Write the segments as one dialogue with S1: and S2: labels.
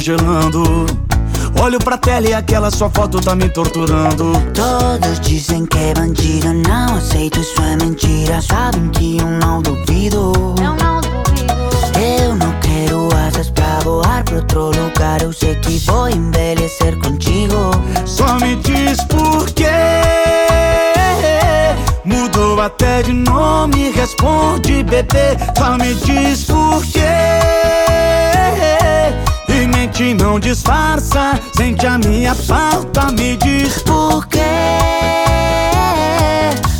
S1: congelando. Olho pra tela e aquela sua foto tá me torturando.
S2: Todos dizem que é bandido, não aceito, isso é mentira. Sabem que eu não duvido. Eu não duvido. Eu não quero asas pra voar pra outro lugar. Eu sei que vou envelhecer contigo.
S1: Só me diz por quê. Mudou até de nome, responde bebê. Só me diz por quê mente não disfarça. Sente a minha falta, me diz
S2: por quê.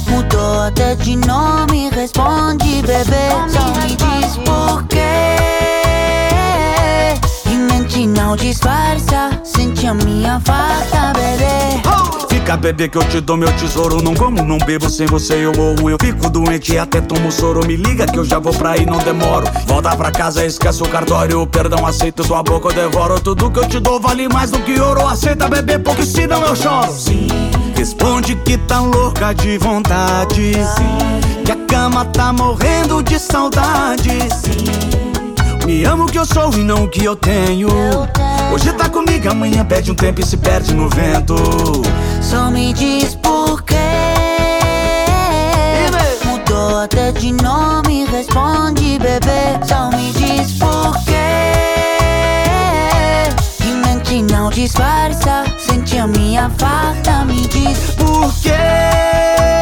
S2: Mudou até de nome, responde, bebê. Só me diz por quê. E mente não disfarça. Sente a minha falta, bebê.
S1: Fica, bebê, que eu te dou meu tesouro. Não como, não bebo, sem você eu morro. Eu fico doente e até tomo soro. Me liga que eu já vou pra aí, não demoro. Volta pra casa, esquece o cartório. Perdão, aceito tua boca, eu devoro. Tudo que eu te dou vale mais do que ouro. Aceita, bebê, porque senão eu choro. Sim. Responde que tá louca de vontade. Sim. Que a cama tá morrendo de saudade. Sim. Me amo que eu sou e não o que eu tenho. Hoje tá comigo, amanhã pede um tempo e se perde no vento.
S2: Só me diz por quê. Mudou até de nome, responde, bebê. Só me diz por quê. E mente não disfarça, sente a minha falta, me diz
S1: por quê.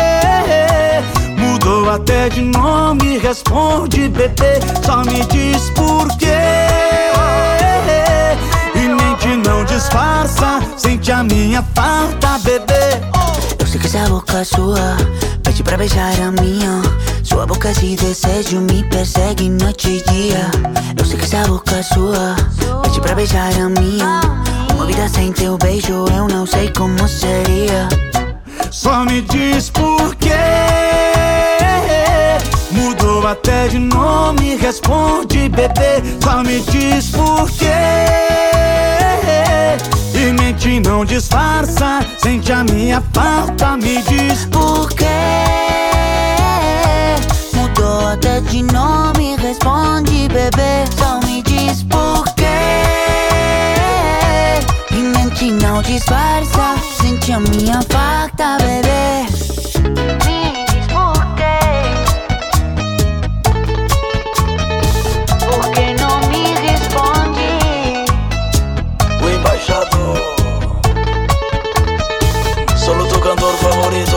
S1: Até de nome, responde, bebê. Só me diz por quê. E mente não disfarça, sente a minha falta, bebê.
S2: Eu sei que essa boca é sua pede pra beijar a minha. Sua boca de desejo me persegue noite e dia. Eu sei que essa boca é sua pede pra beijar a minha. Uma vida sem teu beijo eu não sei como seria.
S1: Só me diz por quê até de nome, responde bebê, só me diz por quê. E mente não disfarça, sente a minha falta, me diz
S2: por quê. Mudou até de nome, responde bebê, só me diz por quê. E mente não disfarça, sente a minha falta, bebê.
S3: favoritos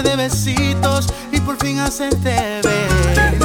S3: de besitos y
S4: por
S5: fin hacerte ver.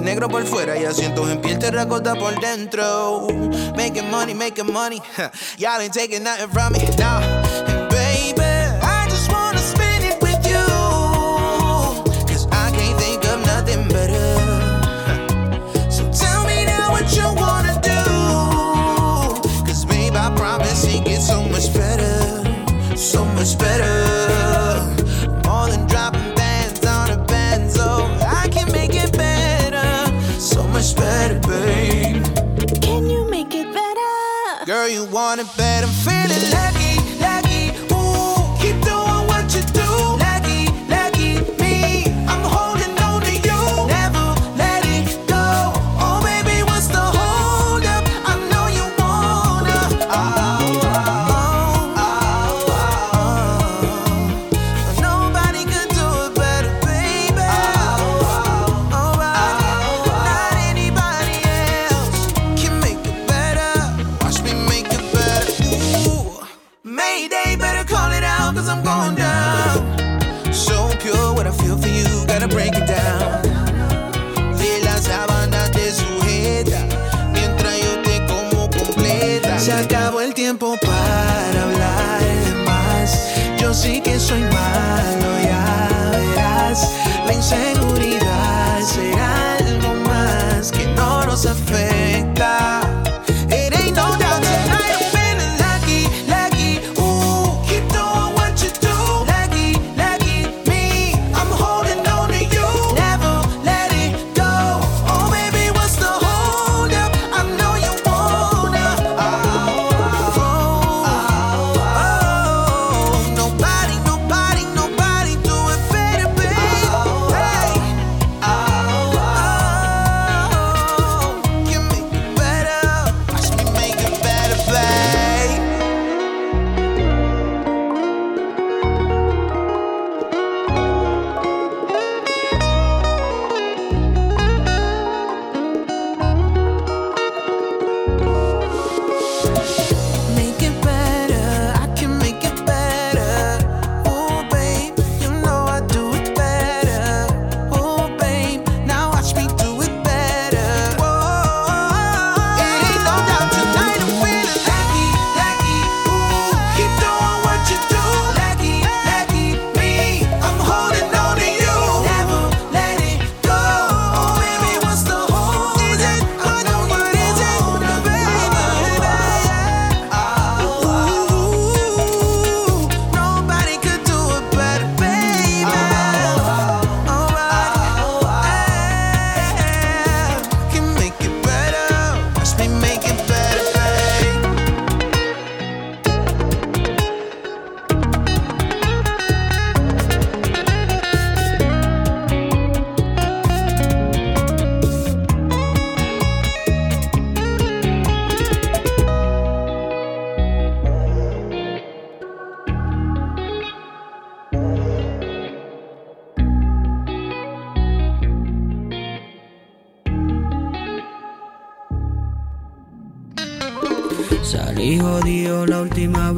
S5: negro por fuera y asientos en piel terracota por dentro. Making money, making money. Y'all ain't taking nothing from me. Nah.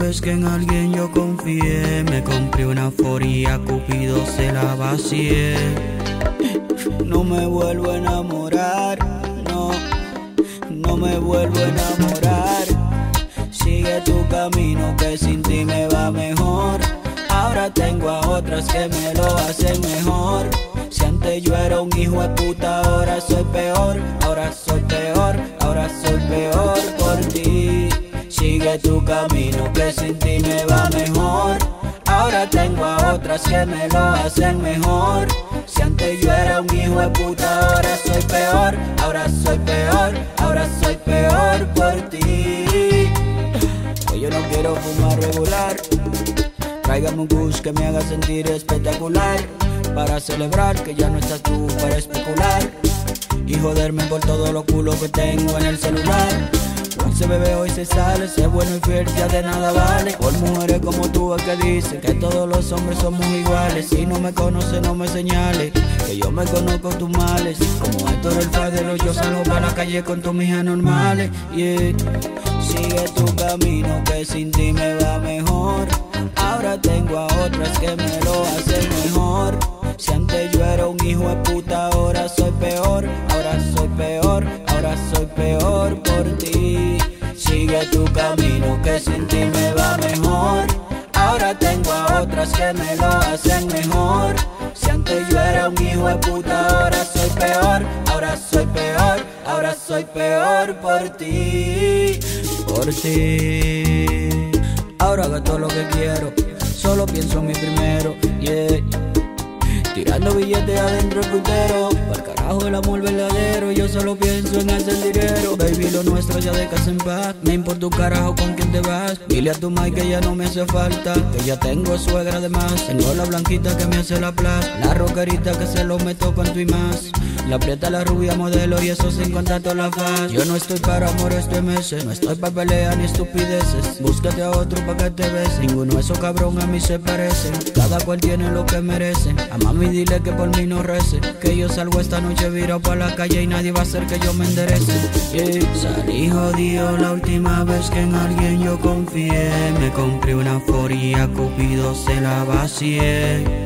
S6: Vez que en alguien yo confié. Me compré una foría, Cupido se la vacié. Celebrar que ya no estás tú para especular. Y joderme por todo lo culo que tengo en el celular. Hoy se bebe, hoy se sale, sé bueno y fiel, ya de nada vale. Por mujeres como tú es que dicen que todos los hombres somos iguales. Si no me conoces, no me señales, que yo me conozco tus males. Como Héctor el Fadero, yo salgo para la calle con tus mijas normales. Yeah. Sigue tu camino que sin ti me va mejor. Ahora tengo a otras que me lo hacen me lo hacen mejor. Si antes yo era un hijo de puta, ahora soy peor, ahora soy peor, ahora soy peor por ti, por ti. Ahora hago todo lo que quiero, solo pienso en mi primero, yeah. Tirando billetes adentro el putero Para carajo el amor verdadero Yo solo pienso en hacer dinero Baby, lo nuestro ya de casa en paz Me importa un carajo con quién te vas Dile tu mai que ya no me hace falta Que ya tengo suegra de más. Tengo la blanquita que me hace la plaza La rockerita que se lo meto con tu y más La prieta, la rubia modelo Y eso sin contar toda la faz Yo no estoy para amor, estoy meses. No estoy para pelear ni estupideces. Búscate a otro pa' que te bese Ninguno de esos cabrón a mí se parecen. Cada cual tiene lo que merece. A mami dile que por mí no rece. Que yo salgo esta noche virado pa' la calle Y nadie va a hacer que yo me enderece. Yeah. Salí jodido la última vez que en alguien yo confié. Me compré una foría, Cupido se la vacié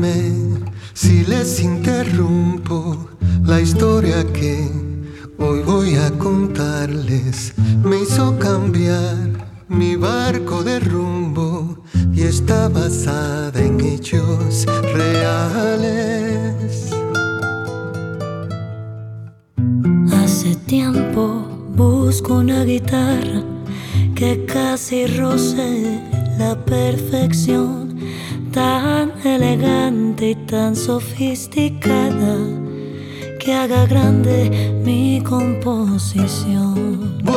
S7: me. Composición.
S8: Buena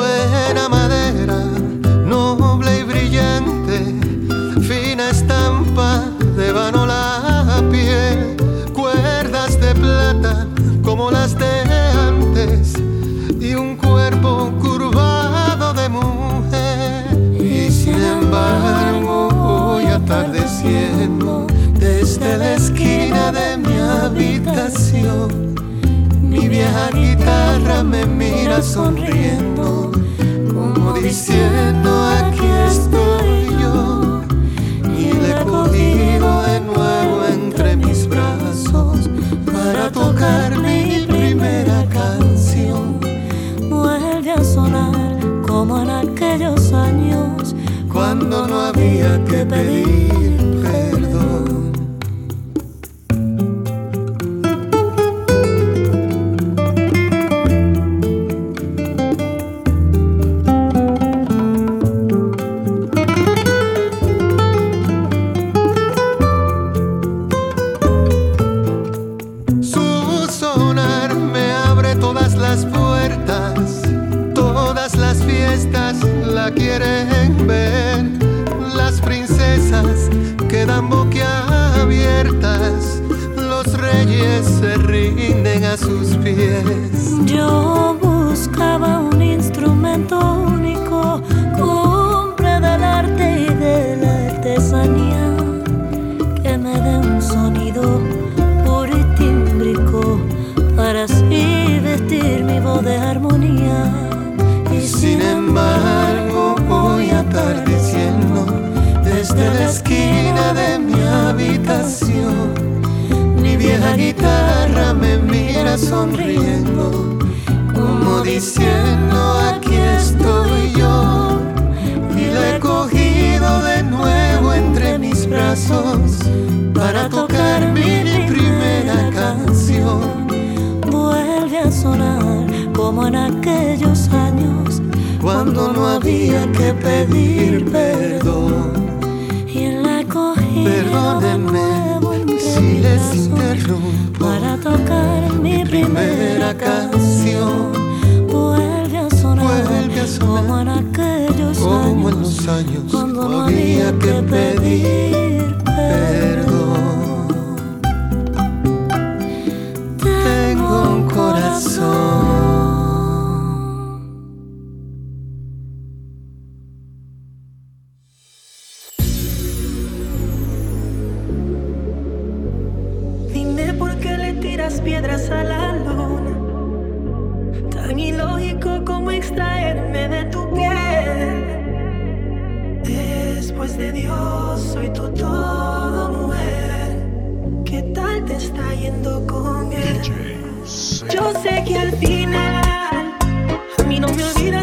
S8: de
S9: Dios, soy tu todo, mujer. ¿Qué tal te está yendo con él? Yo sé que al final a mí no me olvidas.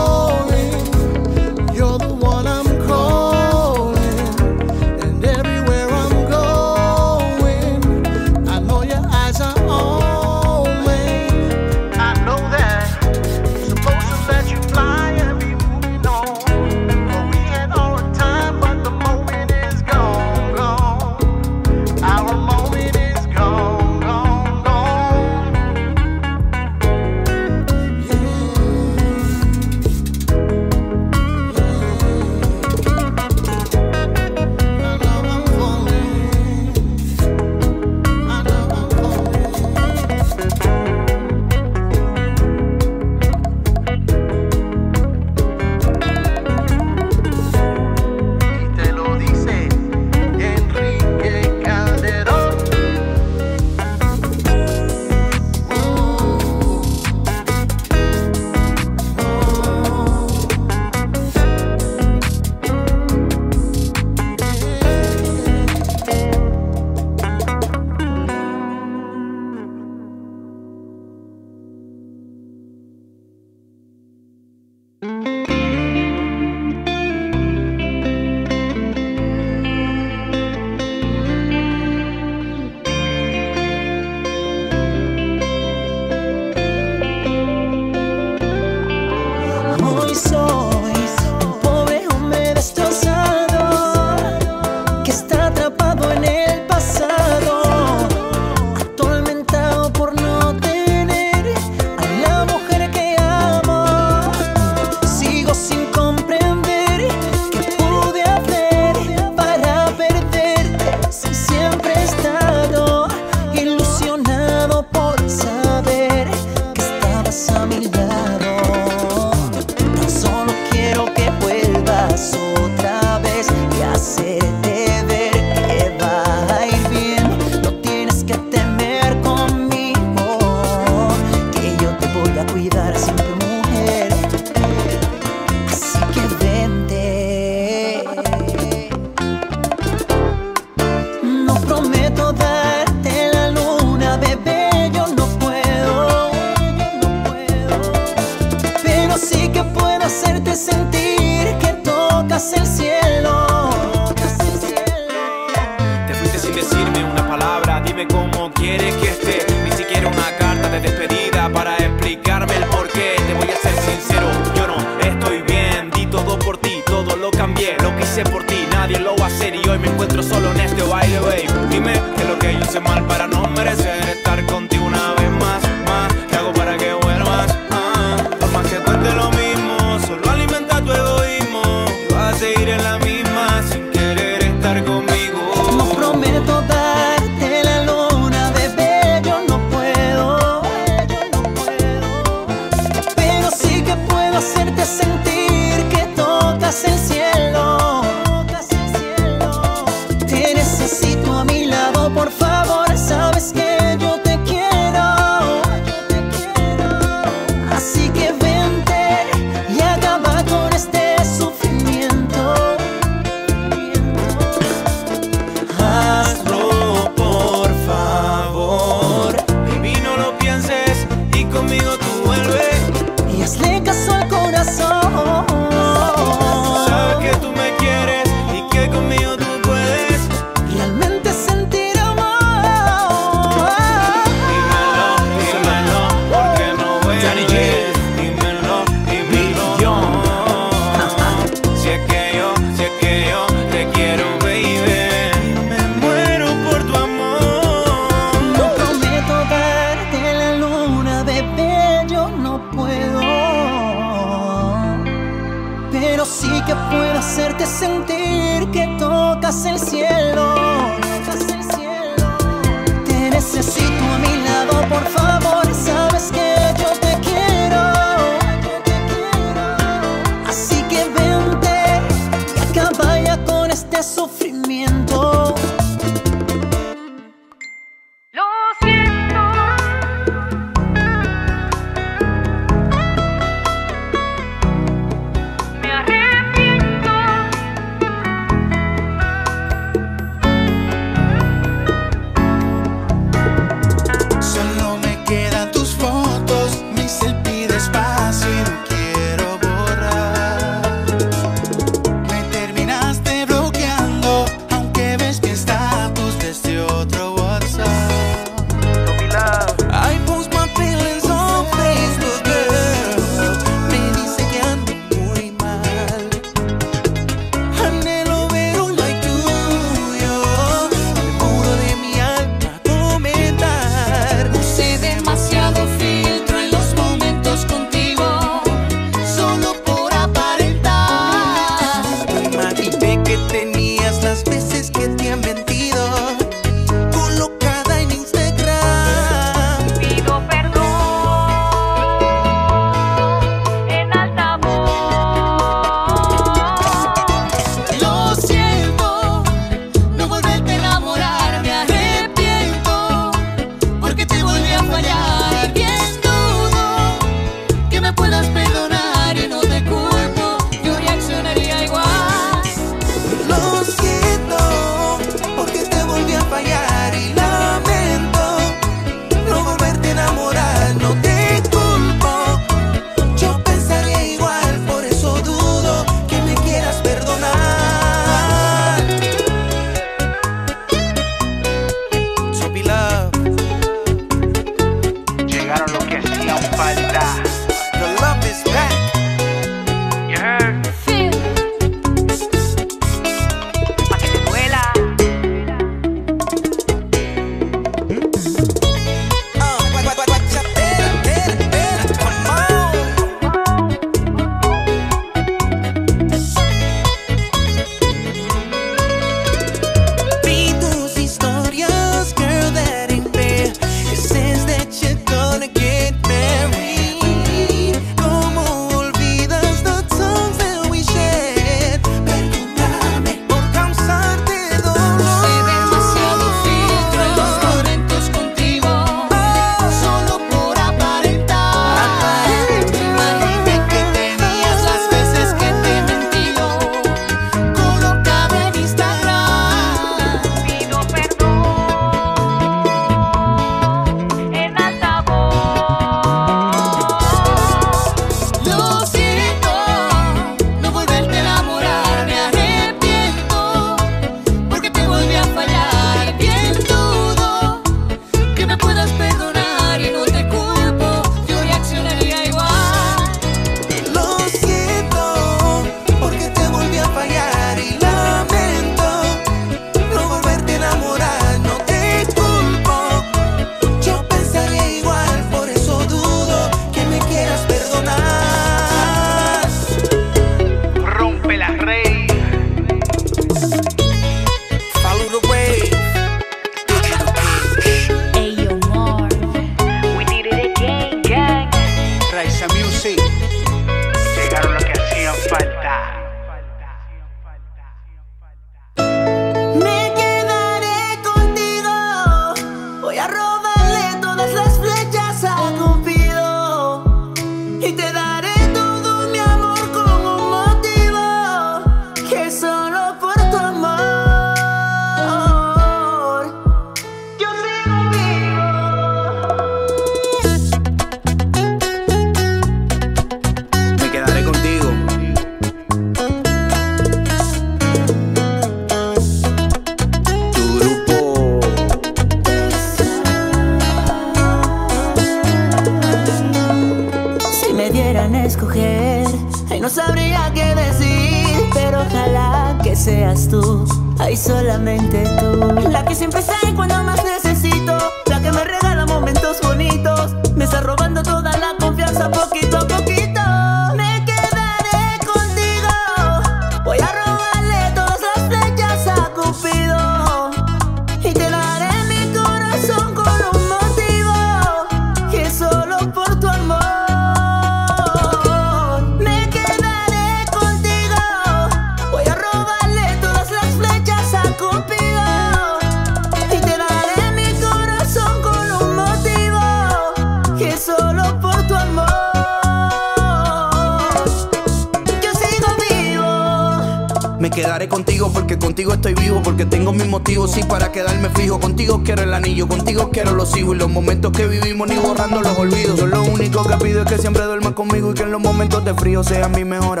S9: yo
S10: seas mi
S1: mejor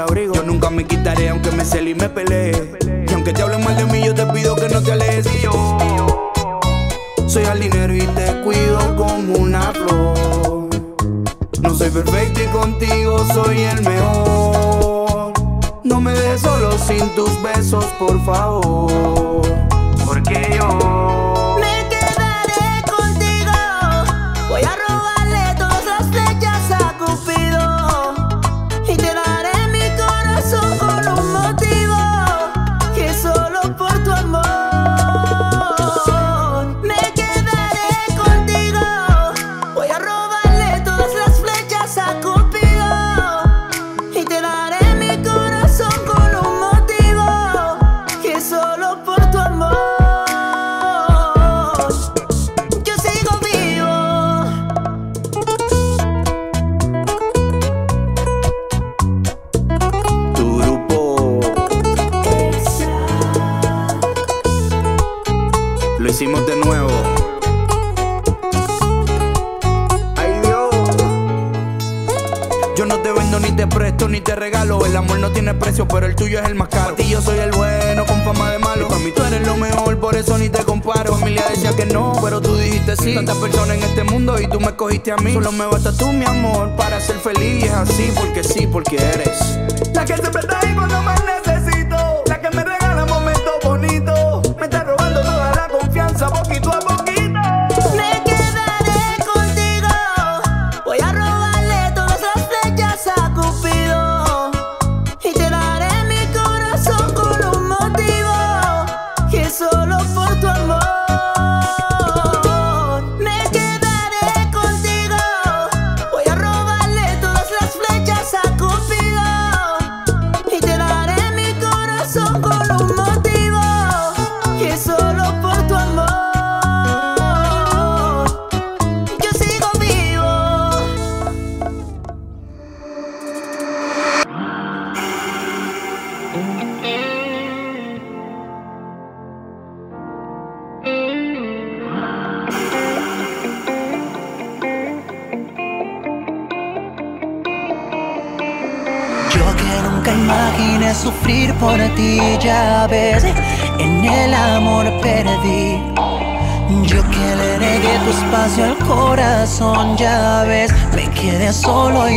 S1: Solo
S10: me
S1: basta tú, mi amor, para ser feliz. Es así porque sí, porque eres la que
S10: te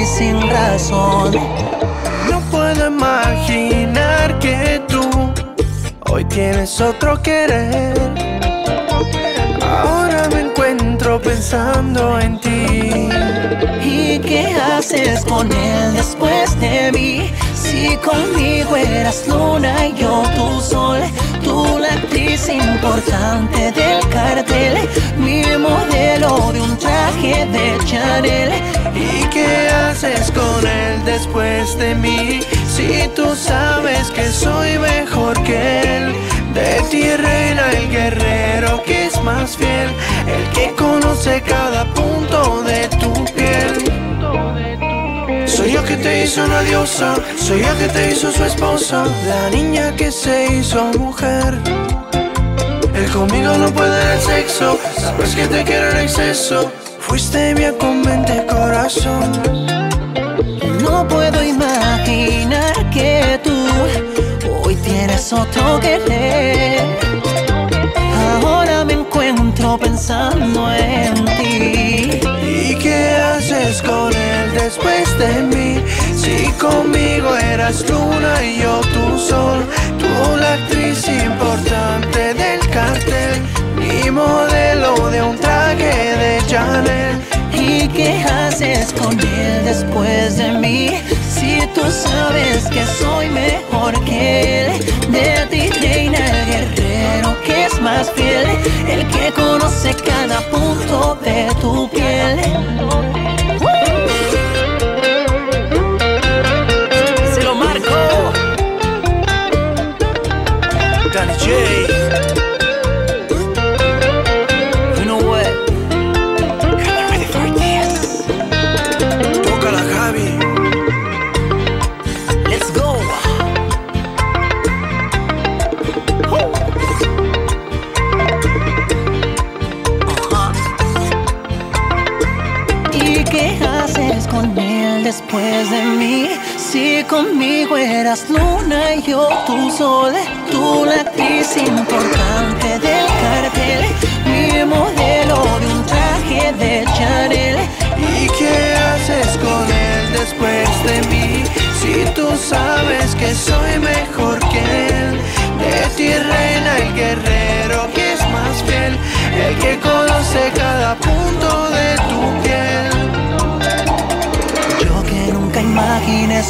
S11: sin razón.
S12: No puedo imaginar que tú hoy tienes otro querer. Ahora me encuentro pensando en ti.
S11: ¿Y qué haces con él después de mí? Si conmigo eras luna y yo tu sol importante del cartel, mi modelo de un traje de Chanel.
S12: ¿Y qué haces con él después de mí? Si tú sabes que soy mejor que él, de ti reina el guerrero que es más fiel, el que conoce cada punto de tu piel. Soy yo que te hizo una diosa, soy yo que te hizo su esposa, la niña que se hizo mujer. Conmigo no puede dar sexo, sabes que te quiero en exceso. Fuiste mi convente corazón.
S11: No puedo imaginar que tú hoy tienes otro querer. Ahora me encuentro pensando en ti.
S12: ¿Y qué haces con él después de mí? Si conmigo eras luna y yo tu sol, tú la actriz importante de cartel, modelo de un traje de Chanel.
S13: ¿Y qué haces con él después de mí? Si tú sabes que soy mejor que él, de ti reina el guerrero que es más fiel, el que conoce cada punto de tu piel.
S11: Se lo marco.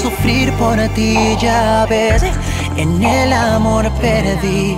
S13: sufrir por ti, ya ves, en el amor perdí.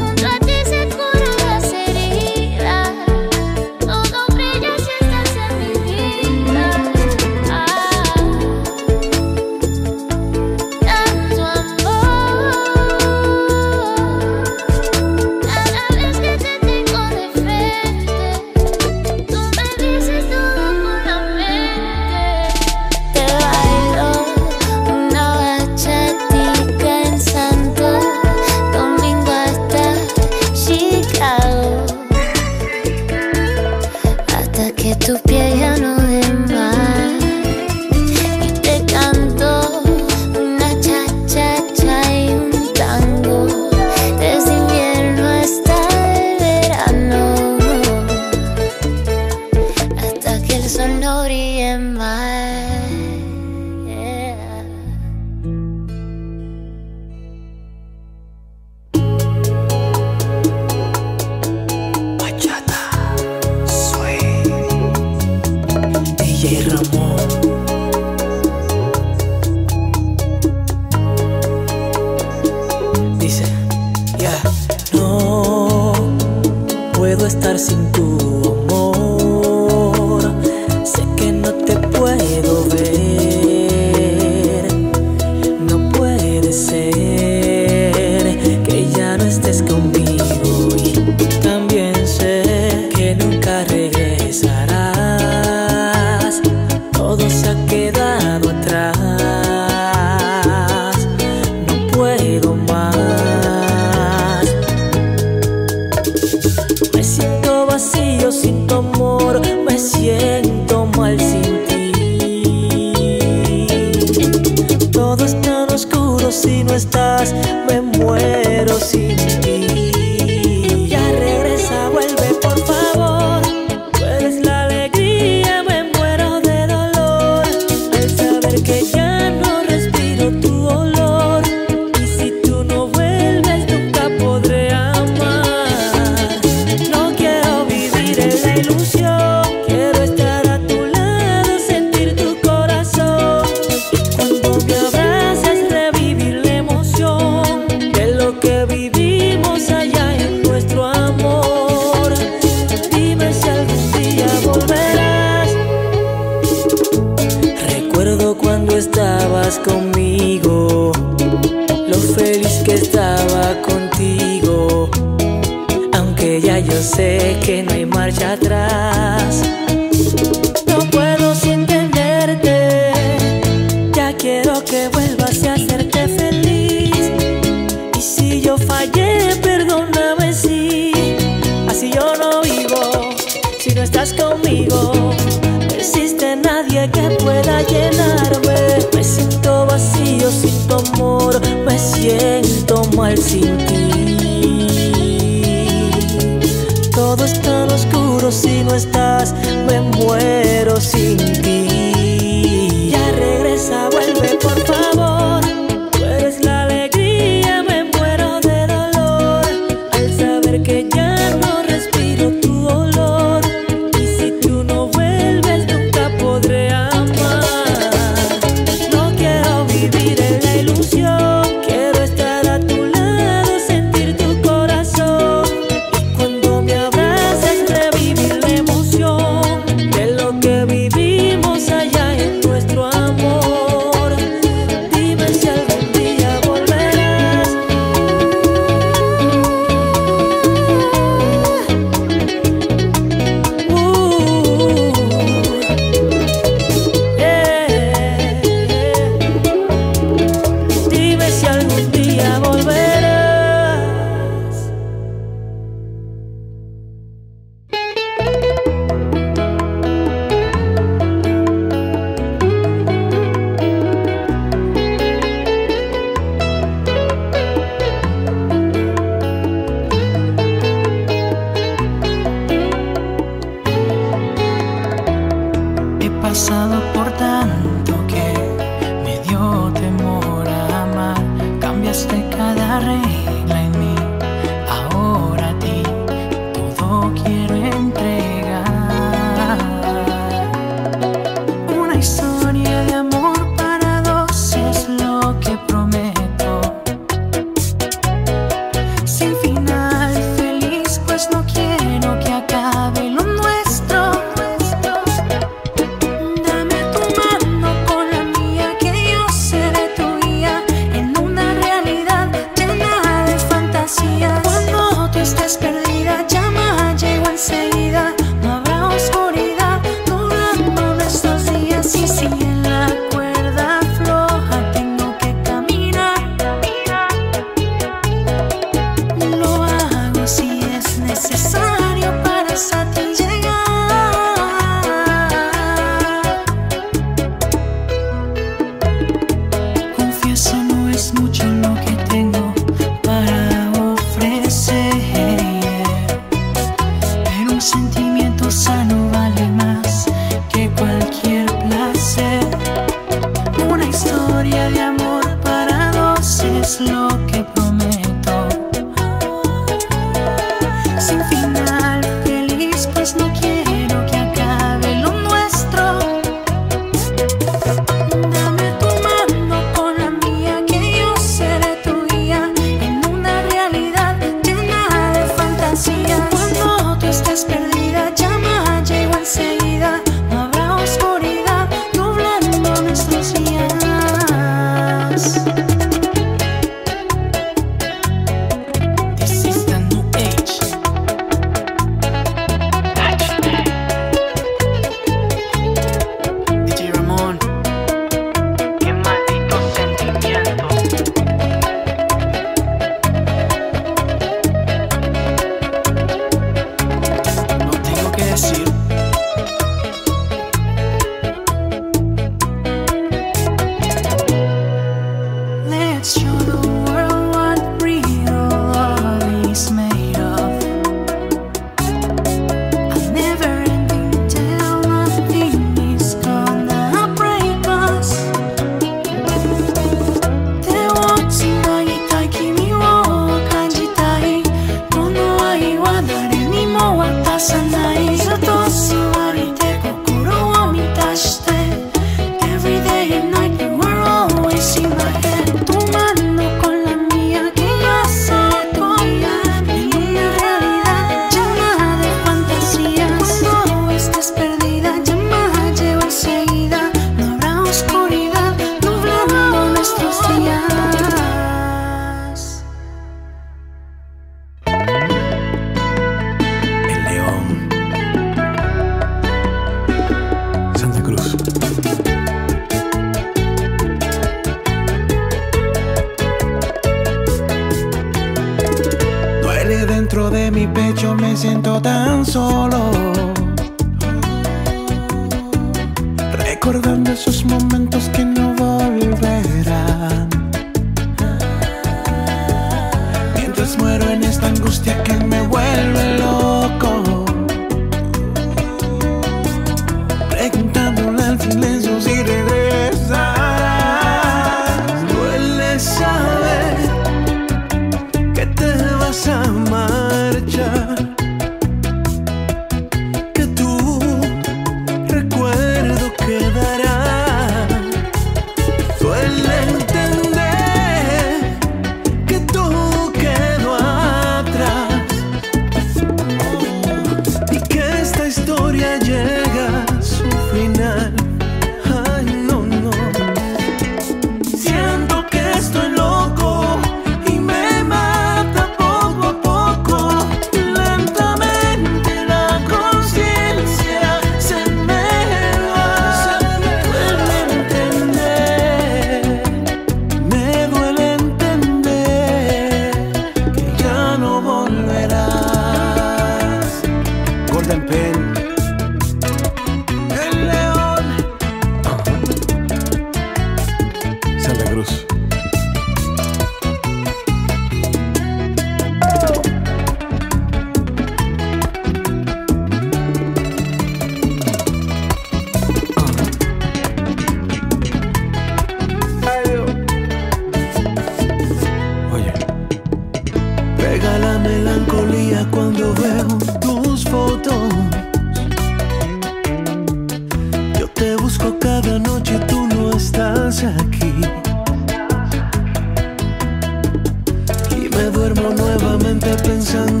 S14: Me
S11: duermo nuevamente pensando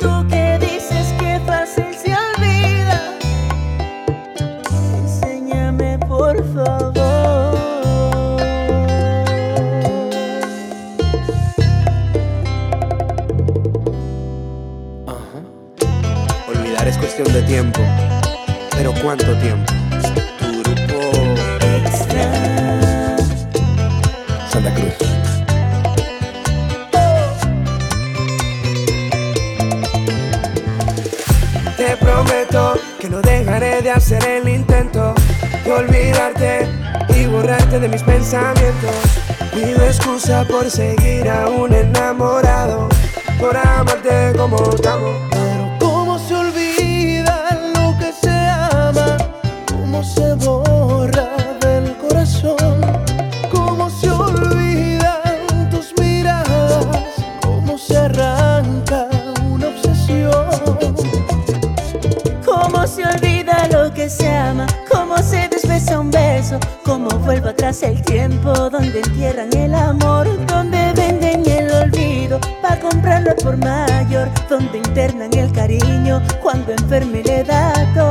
S11: Tú que
S10: dices que fácil se olvida. Enséñame por favor.
S15: Olvidar es cuestión de tiempo, pero cuánto tiempo.
S5: de hacer el intento de olvidarte y borrarte de mis pensamientos. Pido excusa por seguir aún enamorado, por amarte como
S10: estamos. el tiempo, donde entierran el amor, donde venden el olvido, pa' comprarlo por mayor, donde internan el cariño, cuando enferme le da
S11: todo.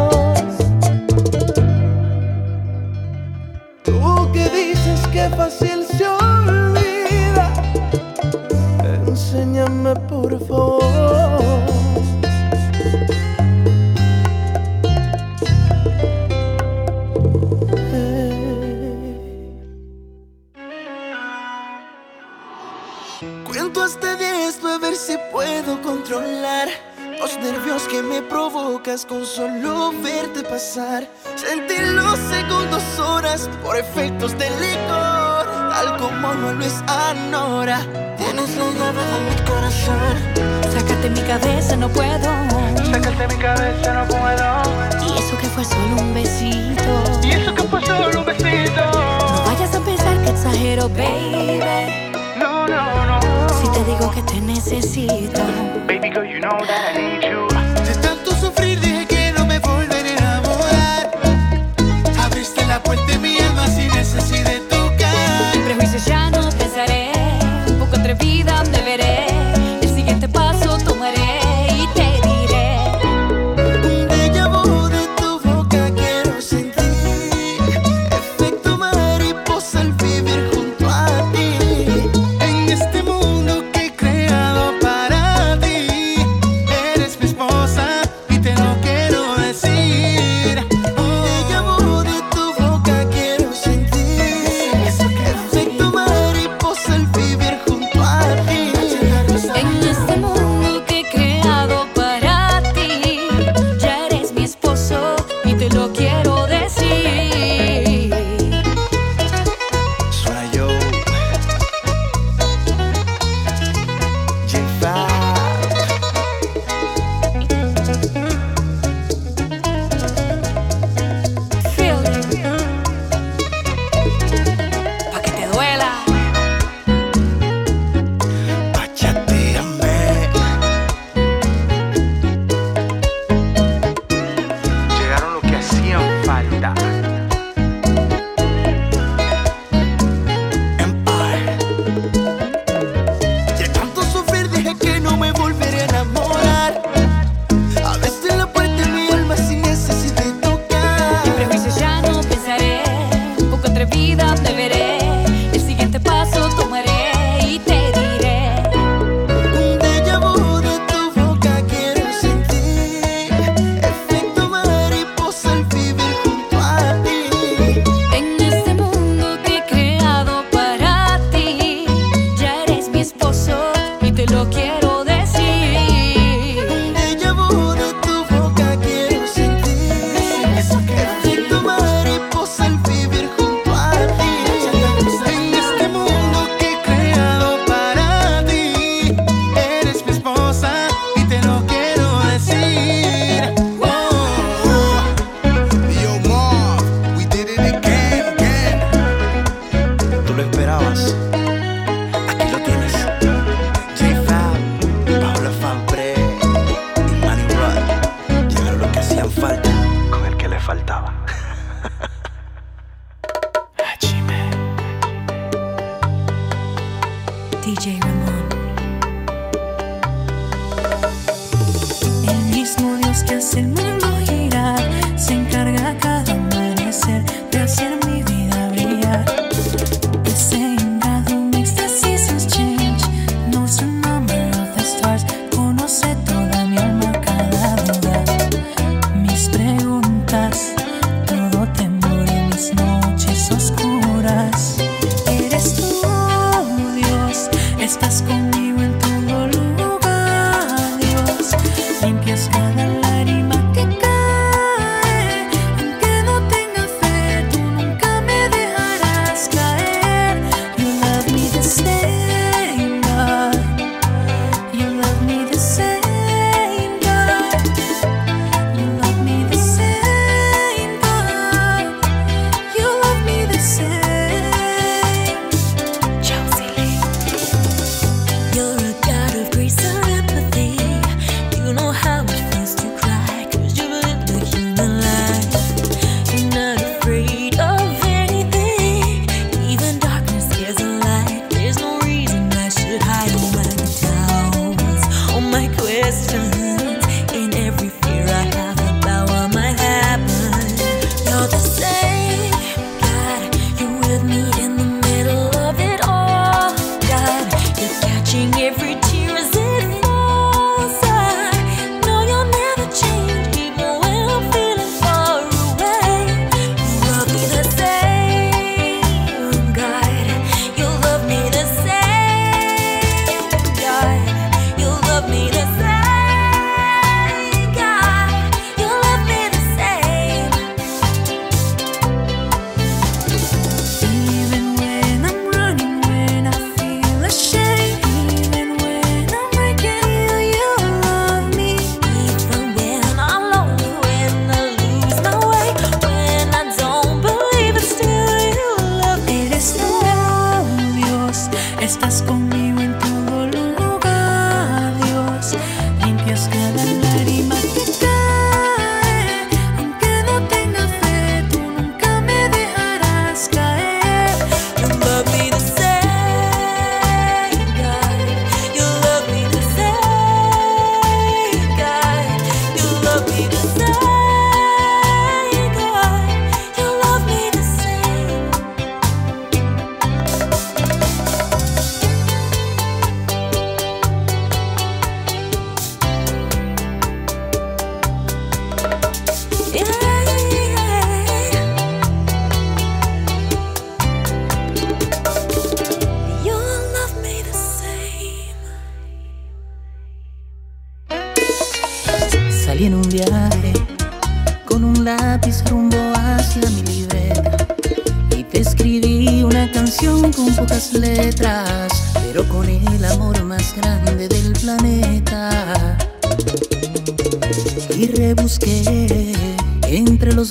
S11: Yeah.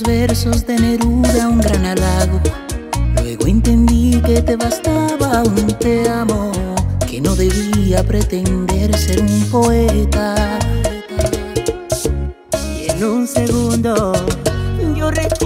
S11: versos de Neruda un gran halago. Luego entendí que te bastaba un te amo, que no debía pretender ser un poeta.
S10: Y en un segundo yo rechazo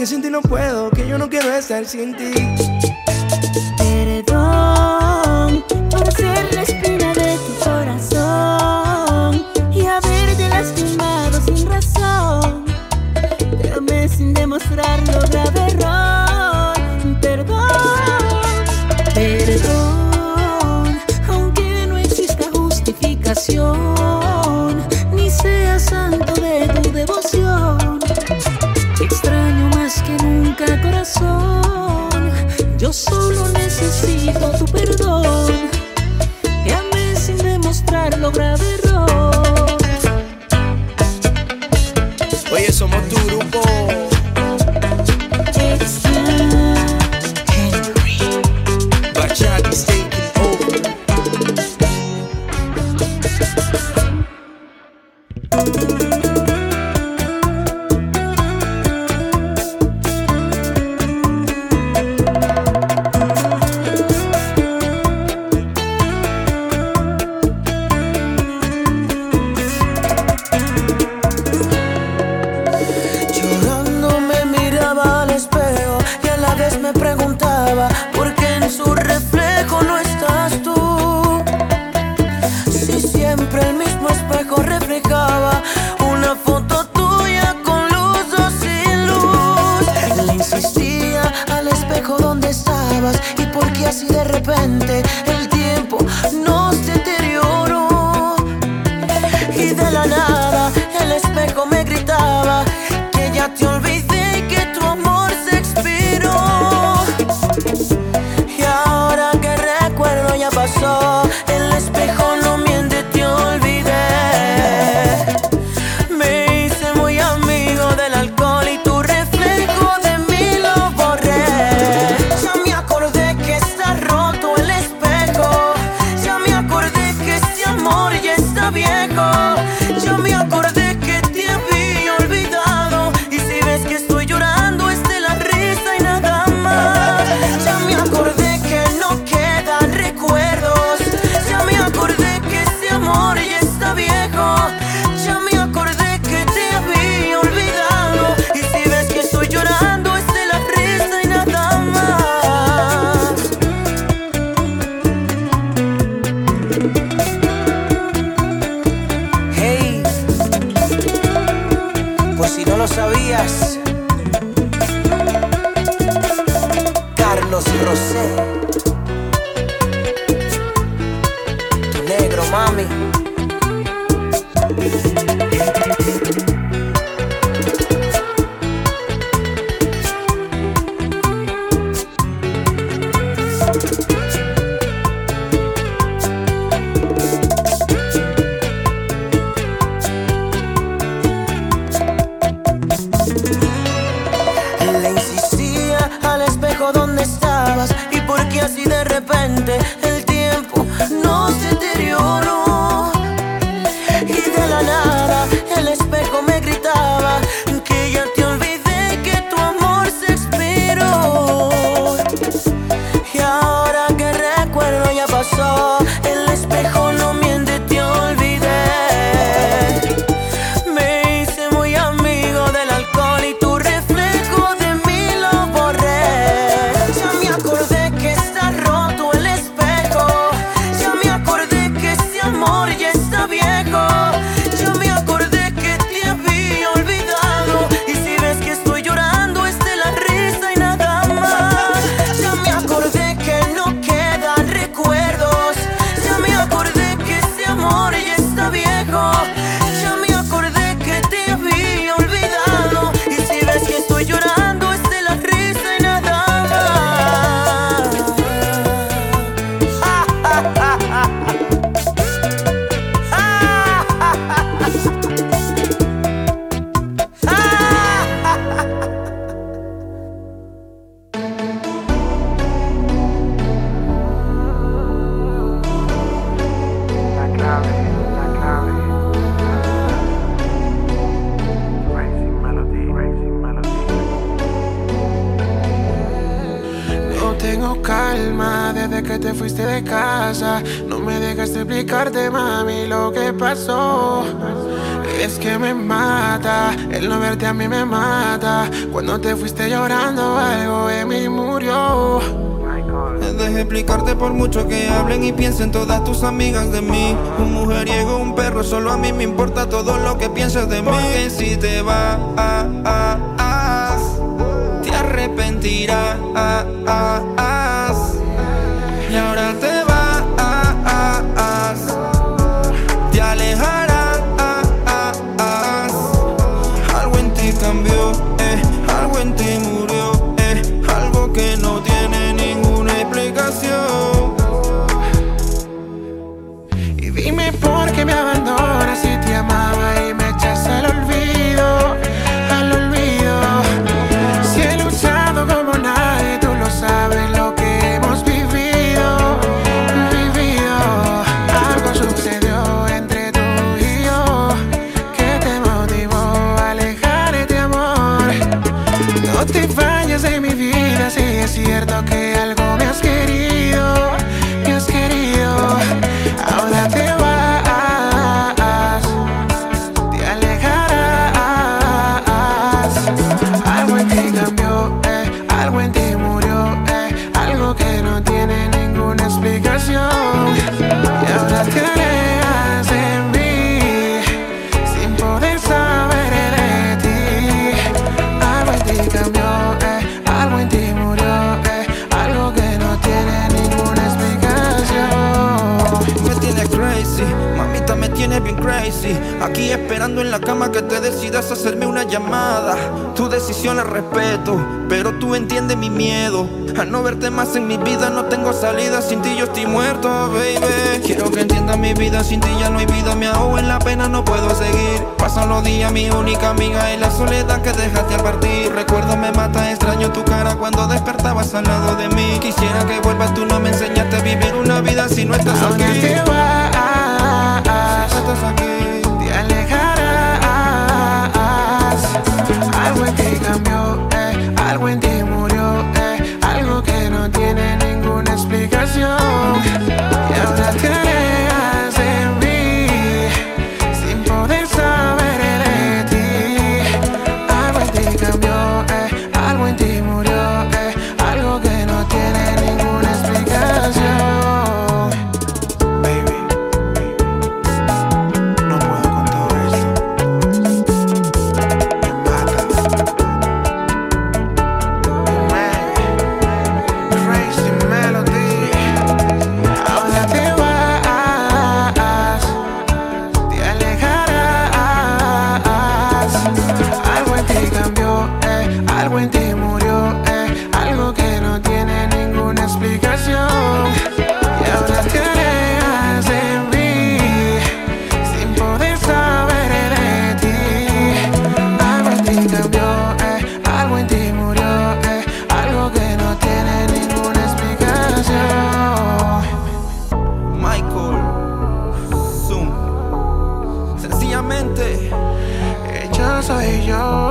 S10: que sin
S16: ti no puedo, que yo no quiero estar sin ti. logra derrotar. No
S12: me
S16: dejaste explicarte, mami, lo que pasó. Es que me mata, el no verte a mí me mata. Cuando te fuiste llorando, algo en mí murió.
S14: Deje explicarte por mucho que hablen y piensen todas tus amigas de mí. Un mujeriego, un perro, solo a mí me importa todo lo que piensas de mí. Que si te vas, te arrepentirás. La cama que te decidas hacerme una llamada. Tu decisión la respeto, pero tú entiendes mi miedo. A no verte más en mi vida, no tengo salida. Sin ti yo estoy muerto, baby. Quiero que entiendas mi vida, sin ti ya no hay vida. Me ahogo en la pena, no puedo seguir. Pasan los días, mi única amiga, y la soledad que dejaste al partir. Recuerdo me mata, extraño tu cara cuando despertabas al lado de mí. Quisiera que vuelvas, tú no me enseñaste a vivir una vida si no estás
S16: Ahora
S14: aquí.
S16: te vas,
S14: Si no estás aquí.
S16: te alejarás. En ti cambió, eh, algo en ti murió, eh, algo que no tiene ninguna explicación.
S17: ella soy yo.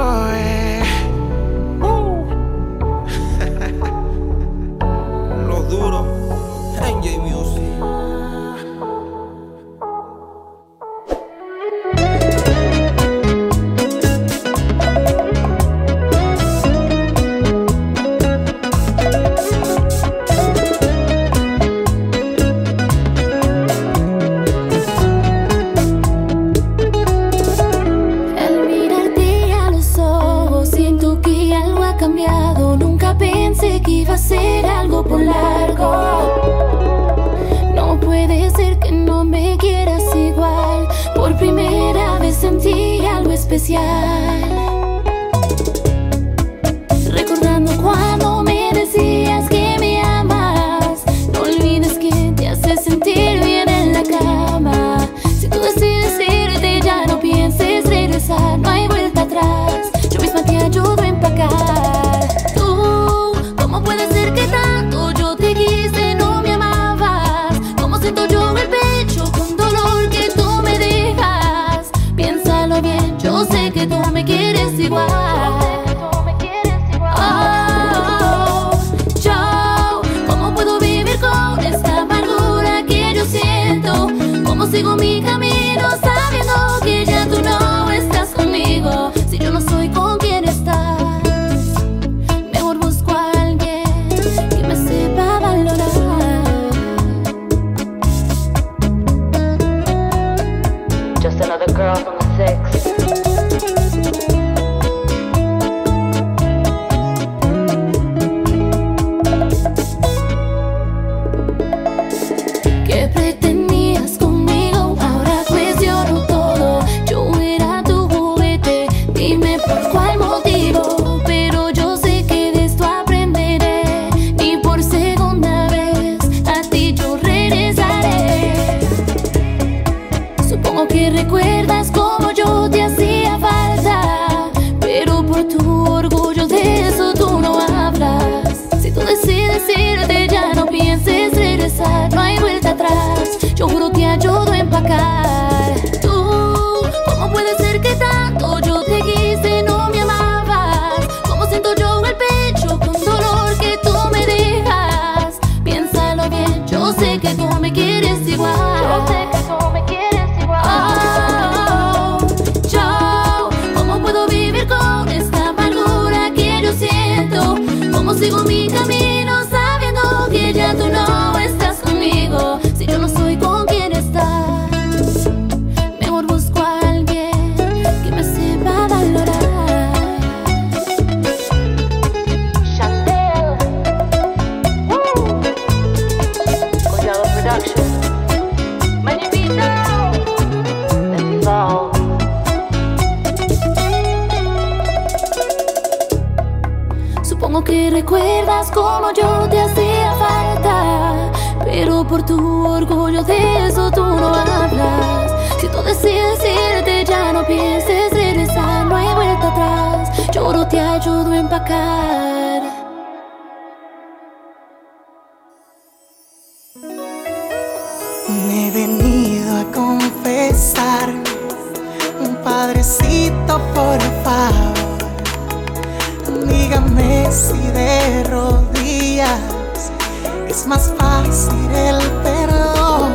S18: es más fácil el perdón.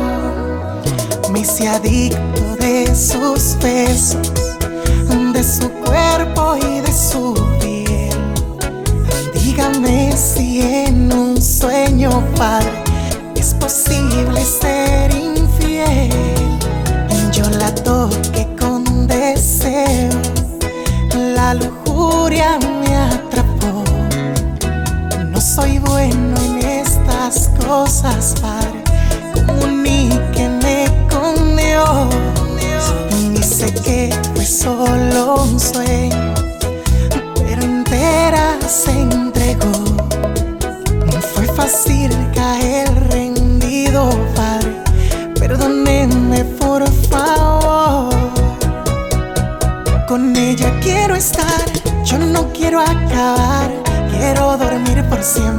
S18: Me hice adicto de sus besos, de su cuerpo y de su piel. Dígame si en un sueño, padre, es posible ser infiel. Yo la toqué con deseo, la lujuria me atrapó. No soy buena cosas para comuníqueme con Dios. Dice que fue solo un sueño, pero entera se entregó. No fue fácil caer rendido, Padre. Perdóneme, por favor. Con ella quiero estar, yo no quiero acabar, quiero dormir por siempre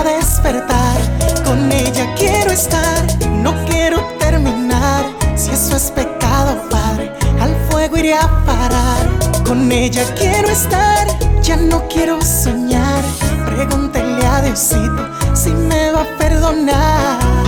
S18: a despertar, con ella quiero estar, no quiero terminar. Si eso es pecado, Padre, al fuego iré a parar. Con ella quiero estar, ya no quiero soñar. Pregúntele a Diosito si me va a perdonar.